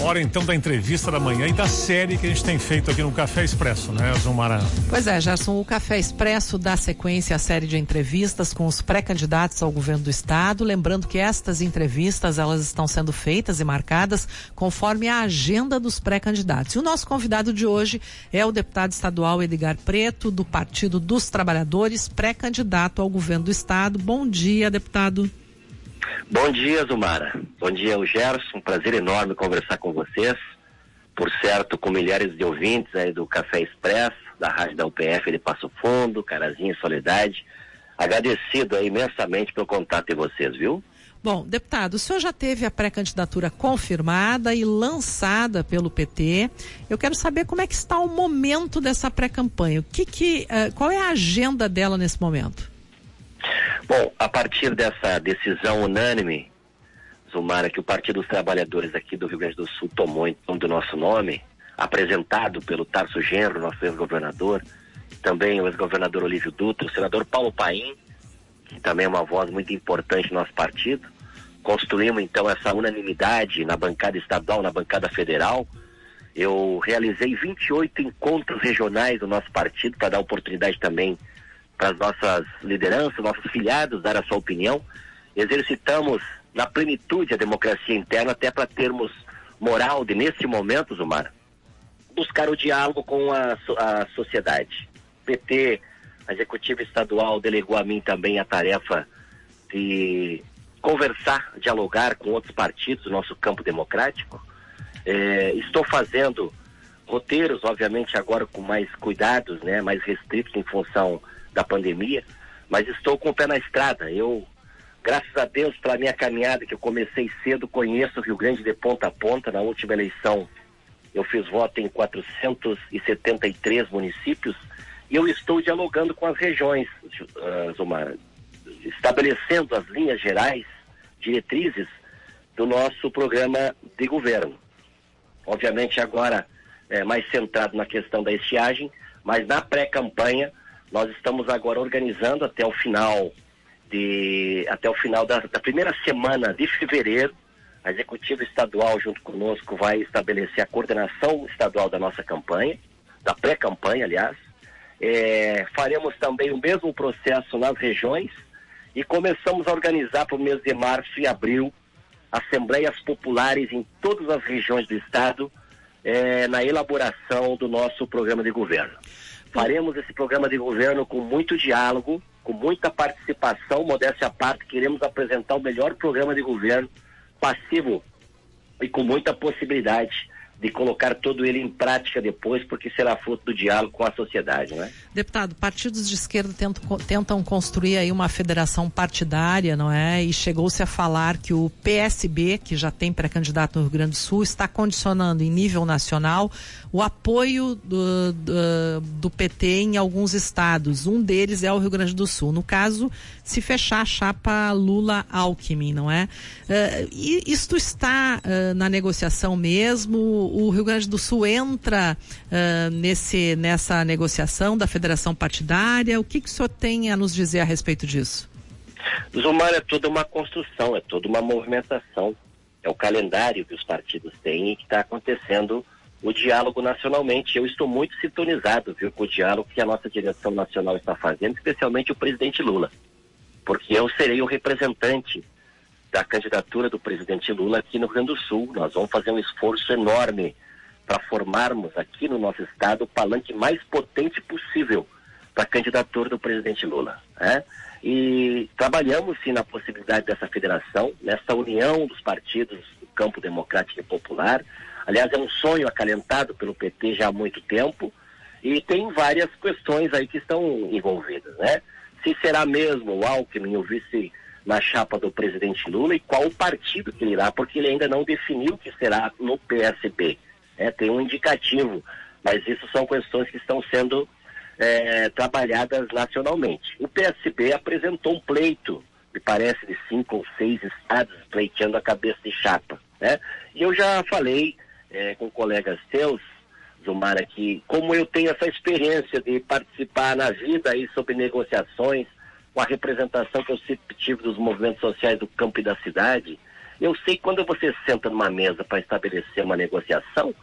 Hora então da entrevista da manhã e da série que a gente tem feito aqui no Café Expresso, né, Zumara? Pois é, Gerson, o Café Expresso dá sequência à série de entrevistas com os pré-candidatos ao governo do estado. Lembrando que estas entrevistas elas estão sendo feitas e marcadas conforme a agenda dos pré-candidatos. E o nosso convidado de hoje é o deputado estadual Edgar Preto, do Partido dos Trabalhadores, pré-candidato ao governo do estado. Bom dia, deputado. Bom dia, Zumara. Bom dia, o Gerson. Um prazer enorme conversar com vocês. Por certo, com milhares de ouvintes aí do Café Expresso, da Rádio da UPF de Passo Fundo, Carazinho e Soledade. Agradecido aí imensamente pelo contato de vocês, viu? Bom, deputado, o senhor já teve a pré-candidatura confirmada e lançada pelo PT. Eu quero saber como é que está o momento dessa pré-campanha. O que que, uh, qual é a agenda dela nesse momento? Bom, a partir dessa decisão unânime, Zumara, que o Partido dos Trabalhadores aqui do Rio Grande do Sul tomou em torno do nosso nome, apresentado pelo Tarso Genro, nosso ex-governador, também o ex-governador Olívio Dutra, o senador Paulo Paim, que também é uma voz muito importante do nosso partido. Construímos então essa unanimidade na bancada estadual, na bancada federal. Eu realizei 28 encontros regionais do nosso partido para dar oportunidade também as nossas lideranças, nossos filiados dar a sua opinião. Exercitamos na plenitude a democracia interna até para termos moral de, neste momento, Zumar, buscar o diálogo com a, a sociedade. PT, a executiva estadual, delegou a mim também a tarefa de conversar, dialogar com outros partidos do nosso campo democrático. É, estou fazendo roteiros, obviamente agora com mais cuidados, né, mais restritos em função da pandemia, mas estou com o pé na estrada. Eu, graças a Deus, pela minha caminhada, que eu comecei cedo, conheço o Rio Grande de ponta a ponta. Na última eleição, eu fiz voto em 473 municípios e eu estou dialogando com as regiões, uh, Zumar, estabelecendo as linhas gerais, diretrizes do nosso programa de governo. Obviamente, agora é, mais centrado na questão da estiagem, mas na pré-campanha nós estamos agora organizando até o final de até o final da, da primeira semana de fevereiro. A executiva estadual junto conosco vai estabelecer a coordenação estadual da nossa campanha, da pré-campanha, aliás. É, faremos também o mesmo processo nas regiões e começamos a organizar para o mês de março e abril assembleias populares em todas as regiões do estado é, na elaboração do nosso programa de governo. Faremos esse programa de governo com muito diálogo, com muita participação, modéstia à parte, queremos apresentar o melhor programa de governo passivo e com muita possibilidade de colocar todo ele em prática depois, porque será fruto do diálogo com a sociedade, não é? Deputado, partidos de esquerda tentam, tentam construir aí uma federação partidária, não é? E chegou-se a falar que o PSB, que já tem pré-candidato no Rio Grande do Sul, está condicionando em nível nacional o apoio do, do, do PT em alguns estados. Um deles é o Rio Grande do Sul. No caso, se fechar a chapa Lula-Alckmin, não é? Uh, e isto está uh, na negociação mesmo? O Rio Grande do Sul entra uh, nesse, nessa negociação da federação partidária? O que, que o senhor tem a nos dizer a respeito disso? Zumar, é toda uma construção, é toda uma movimentação. É o calendário que os partidos têm e que está acontecendo o diálogo nacionalmente. Eu estou muito sintonizado viu, com o diálogo que a nossa direção nacional está fazendo, especialmente o presidente Lula. Porque eu serei o representante da candidatura do presidente Lula aqui no Rio Grande do Sul. Nós vamos fazer um esforço enorme para formarmos aqui no nosso estado o palanque mais potente possível para a candidatura do presidente Lula. Né? E trabalhamos sim na possibilidade dessa federação, nessa união dos partidos do campo democrático e popular. Aliás, é um sonho acalentado pelo PT já há muito tempo e tem várias questões aí que estão envolvidas, né? Se será mesmo o Alckmin, o vice na chapa do presidente Lula e qual o partido que ele irá, porque ele ainda não definiu que será no PSB. É, tem um indicativo, mas isso são questões que estão sendo é, trabalhadas nacionalmente. O PSB apresentou um pleito, me parece, de cinco ou seis estados pleiteando a cabeça de chapa. Né? E eu já falei é, com colegas seus, Zumara, que como eu tenho essa experiência de participar na vida aí sobre negociações, com a representação que eu sempre tive dos movimentos sociais do campo e da cidade, Eu sei que quando você senta numa mesa para estabelecer uma negociação,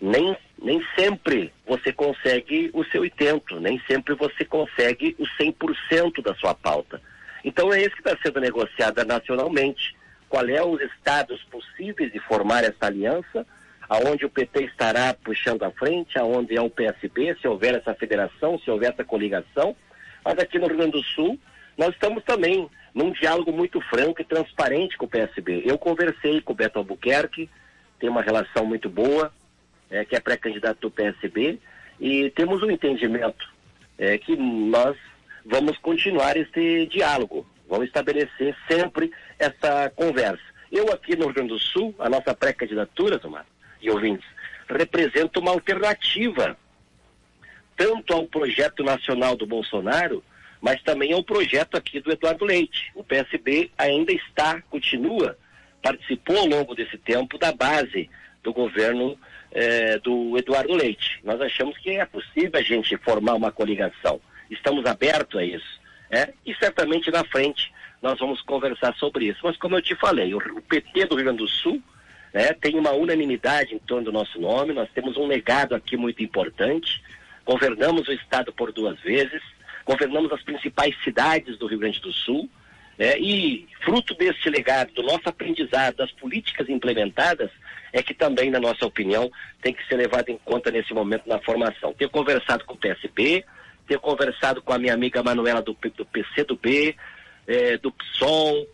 nem, nem sempre você consegue o seu intento, nem sempre você consegue o 100% da sua pauta. Então é isso que está sendo negociado nacionalmente. Qual é os estados possíveis de formar essa aliança, aonde o PT estará puxando à frente, aonde é o PSB, se houver essa federação, se houver essa coligação. Mas aqui no Rio Grande do Sul, nós estamos também num diálogo muito franco e transparente com o PSB. Eu conversei com o Beto Albuquerque, tem uma relação muito boa, é, que é pré-candidato do PSB, e temos um entendimento é, que nós vamos continuar esse diálogo, vamos estabelecer sempre essa conversa. Eu aqui no Rio Grande do Sul, a nossa pré-candidatura, Tomar, e ouvintes, representa uma alternativa tanto ao projeto nacional do Bolsonaro, mas também ao projeto aqui do Eduardo Leite. O PSB ainda está, continua, participou ao longo desse tempo da base do governo eh, do Eduardo Leite. Nós achamos que é possível a gente formar uma coligação. Estamos abertos a isso. É? E certamente na frente nós vamos conversar sobre isso. Mas como eu te falei, o, PT do Rio Grande do Sul né, tem uma unanimidade em torno do nosso nome, nós temos um legado aqui muito importante, governamos o Estado por duas vezes, governamos as principais cidades do Rio Grande do Sul, né, e fruto desse legado, do nosso aprendizado, das políticas implementadas, é que também, na nossa opinião, tem que ser levado em conta nesse momento na formação. Tenho conversado com o PSB, tenho conversado com a minha amiga Manuela do, do PCdoB, é, do PSOL,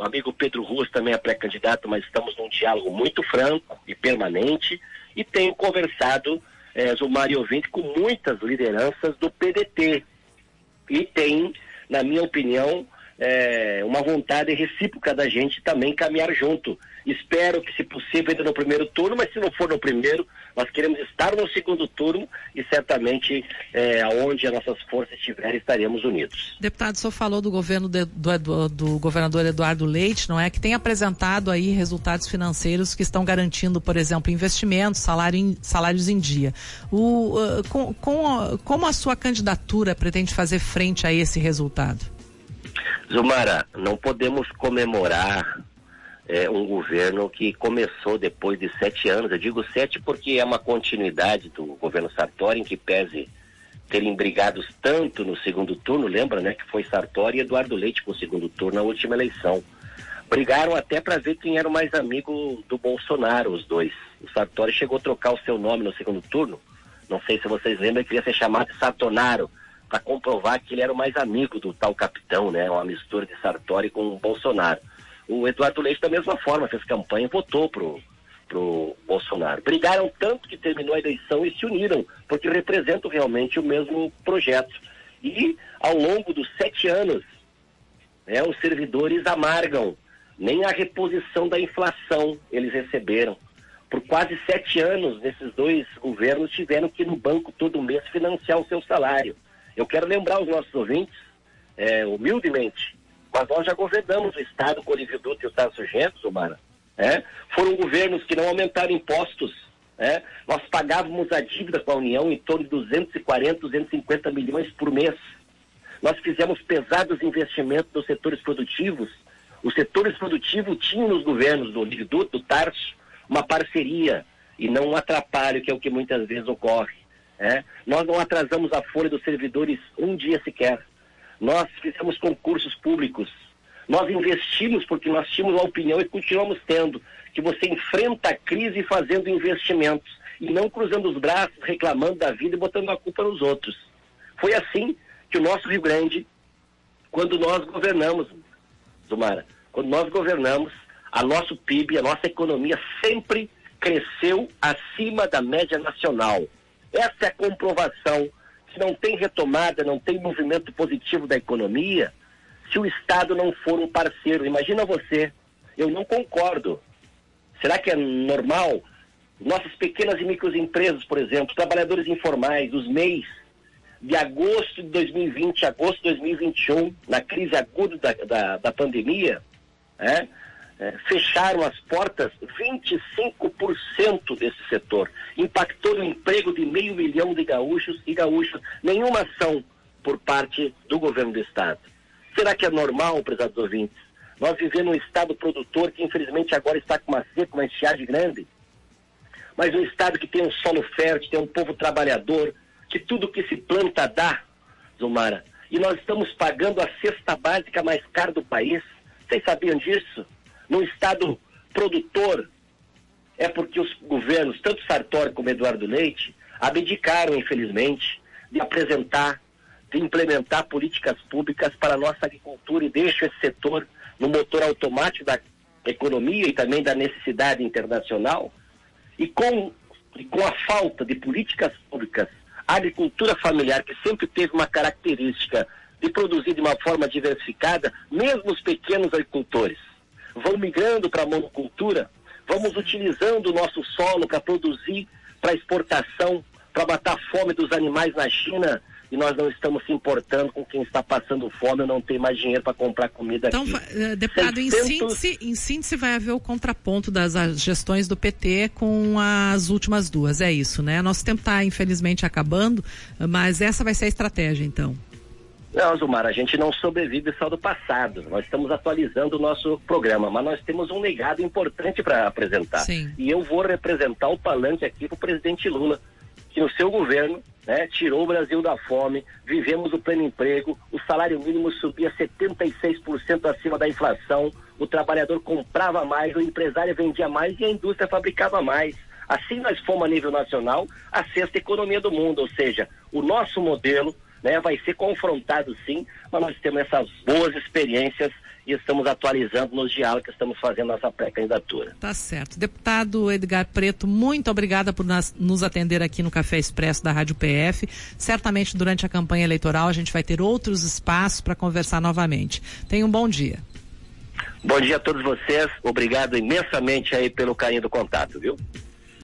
o amigo Pedro Ruas também é pré-candidato, mas estamos num diálogo muito franco e permanente, e tenho conversado, é, Zumar e ouvinte, com muitas lideranças do PDT, e tem, na minha opinião, é, uma vontade recíproca da gente também caminhar junto. Espero que, se possível, ainda no primeiro turno, mas se não for no primeiro, nós queremos estar no segundo turno e certamente é, aonde as nossas forças estiverem, estaremos unidos. Deputado, o senhor falou do governo de, do, do, do, governador Eduardo Leite, não é? Que tem apresentado aí resultados financeiros que estão garantindo, por exemplo, investimentos, salário em, salários em dia. O, uh, com, com, como a sua candidatura pretende fazer frente a esse resultado? Zumara, não podemos comemorar é, um governo que começou depois de sete anos. Eu digo sete porque é uma continuidade do governo Sartori, em que pese terem brigados tanto no segundo turno, lembra, né, que foi Sartori e Eduardo Leite com o segundo turno na última eleição. Brigaram até para ver quem era o mais amigo do Bolsonaro, os dois. O Sartori chegou a trocar o seu nome no segundo turno. Não sei se vocês lembram, ele queria ser chamado de para comprovar que ele era o mais amigo do tal capitão, né? Uma mistura de Sartori com o Bolsonaro. O Eduardo Leite, da mesma forma, fez campanha e votou pro, pro Bolsonaro. Brigaram tanto que terminou a eleição e se uniram, porque representam realmente o mesmo projeto. E ao longo dos sete anos, né, os servidores amargam, nem a reposição da inflação eles receberam. Por quase sete anos, nesses dois governos tiveram que ir no banco todo mês financiar o seu salário. Eu quero lembrar os nossos ouvintes, é, humildemente, mas nós já governamos o Estado com o Dutra e o Tarso Gento, Zumara. É? Foram governos que não aumentaram impostos. É? Nós pagávamos a dívida com a União em torno de 240, 250 milhões por mês. Nós fizemos pesados investimentos nos setores produtivos. Os setores produtivos tinham nos governos do Dutra, do Tarso, uma parceria e não um atrapalho, que é o que muitas vezes ocorre. É? Nós não atrasamos a folha dos servidores um dia sequer. Nós fizemos concursos públicos. Nós investimos porque nós tínhamos a opinião e continuamos tendo que você enfrenta a crise fazendo investimentos e não cruzando os braços, reclamando da vida e botando a culpa nos outros. Foi assim que o nosso Rio Grande, quando nós governamos, Zumara, quando nós governamos, a nosso PIB, a nossa economia sempre cresceu acima da média nacional. Essa é a comprovação se não tem retomada, não tem movimento positivo da economia, se o Estado não for um parceiro. Imagina você, eu não concordo. Será que é normal? Nossas pequenas e microempresas, por exemplo, trabalhadores informais, os MEIs, de agosto de 2020 a agosto de 2021, na crise aguda da, da, da pandemia, é, é, fecharam as portas 25% desse setor. Impactou o emprego de meio milhão de gaúchos e gaúchas. Nenhuma ação por parte do governo do Estado. Será que é normal, prezados ouvintes, Nós vivemos um estado produtor que infelizmente agora está com uma seca, uma estiagem grande, mas um estado que tem um solo fértil, tem um povo trabalhador, que tudo que se planta dá, Zumara. E nós estamos pagando a cesta básica mais cara do país. Vocês sabiam disso? No estado produtor, é porque os governos, tanto Sartori como Eduardo Leite, abdicaram, infelizmente, de apresentar, de implementar políticas públicas para a nossa agricultura e deixam esse setor no motor automático da economia e também da necessidade internacional. E com, e com a falta de políticas públicas, a agricultura familiar, que sempre teve uma característica de produzir de uma forma diversificada, mesmo os pequenos agricultores vão migrando para a monocultura, vamos utilizando o nosso solo para produzir para exportação, para matar a fome dos animais na China, e nós não estamos se importando com quem está passando fome não tem mais dinheiro para comprar comida então, aqui. Então, deputado, 600... em, síntese, em síntese vai haver o contraponto das gestões do PT com as últimas duas, é isso, né? Nosso tempo está, infelizmente, acabando, mas essa vai ser a estratégia, então. Não, Zumar, a gente não sobrevive só do passado. Nós estamos atualizando o nosso programa, mas nós temos um legado importante para apresentar. Sim. E eu vou representar o palanque aqui para o presidente Lula, que no seu governo né, tirou o Brasil da fome, vivemos o pleno emprego, o salário mínimo subia 76% acima da inflação, o trabalhador comprava mais, o empresário vendia mais e a indústria fabricava mais. Assim nós fomos a nível nacional a sexta economia do mundo, ou seja, o nosso modelo né? Vai ser confrontado sim, mas nós temos essas boas experiências e estamos atualizando nos diálogos que estamos fazendo nossa pré-candidatura. Tá certo. Deputado Edgar Preto, muito obrigada por nos atender aqui no Café Expresso da Rádio PF. Certamente durante a campanha eleitoral a gente vai ter outros espaços para conversar novamente. Tenha um bom dia. Bom dia a todos vocês. Obrigado imensamente aí pelo carinho do contato, viu?